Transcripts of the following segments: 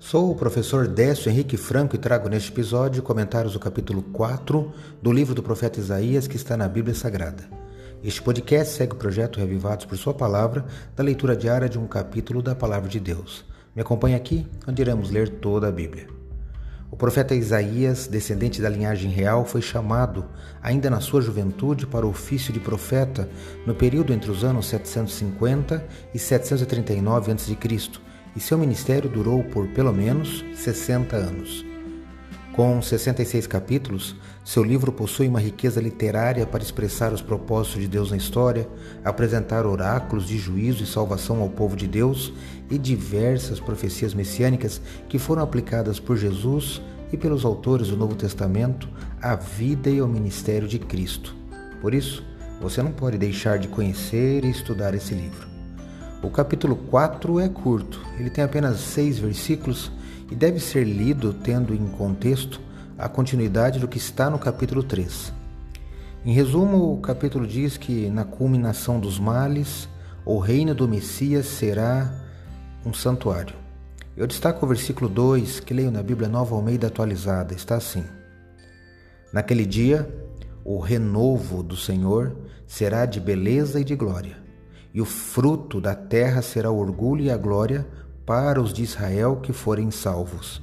Sou o professor Décio Henrique Franco e trago neste episódio comentários do capítulo 4 do livro do profeta Isaías que está na Bíblia Sagrada. Este podcast segue o projeto Revivados por Sua Palavra, da leitura diária de um capítulo da Palavra de Deus. Me acompanhe aqui, onde iremos ler toda a Bíblia. O profeta Isaías, descendente da linhagem real, foi chamado, ainda na sua juventude, para o ofício de profeta no período entre os anos 750 e 739 a.C e seu ministério durou por pelo menos 60 anos. Com 66 capítulos, seu livro possui uma riqueza literária para expressar os propósitos de Deus na história, apresentar oráculos de juízo e salvação ao povo de Deus e diversas profecias messiânicas que foram aplicadas por Jesus e pelos autores do Novo Testamento à vida e ao ministério de Cristo. Por isso, você não pode deixar de conhecer e estudar esse livro. O capítulo 4 é curto, ele tem apenas seis versículos e deve ser lido tendo em contexto a continuidade do que está no capítulo 3. Em resumo, o capítulo diz que na culminação dos males, o reino do Messias será um santuário. Eu destaco o versículo 2, que leio na Bíblia Nova Almeida atualizada, está assim: Naquele dia, o renovo do Senhor será de beleza e de glória e o fruto da terra será o orgulho e a glória para os de Israel que forem salvos.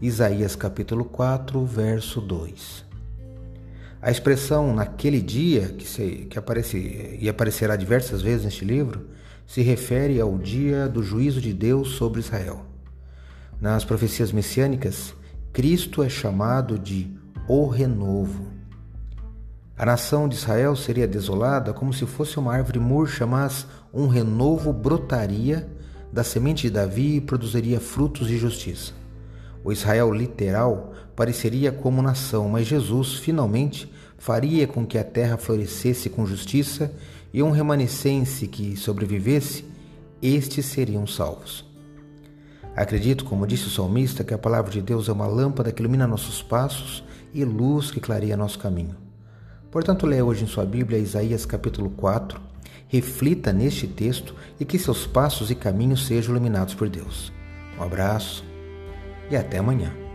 Isaías capítulo 4, verso 2. A expressão naquele dia, que, se, que aparece, e aparecerá diversas vezes neste livro, se refere ao dia do juízo de Deus sobre Israel. Nas profecias messiânicas, Cristo é chamado de o renovo. A nação de Israel seria desolada como se fosse uma árvore murcha, mas um renovo brotaria da semente de Davi e produziria frutos de justiça. O Israel literal pareceria como nação, mas Jesus finalmente faria com que a terra florescesse com justiça e um remanescente que sobrevivesse, estes seriam salvos. Acredito, como disse o salmista, que a palavra de Deus é uma lâmpada que ilumina nossos passos e luz que clareia nosso caminho. Portanto, leia hoje em sua Bíblia Isaías capítulo 4, reflita neste texto e que seus passos e caminhos sejam iluminados por Deus. Um abraço e até amanhã.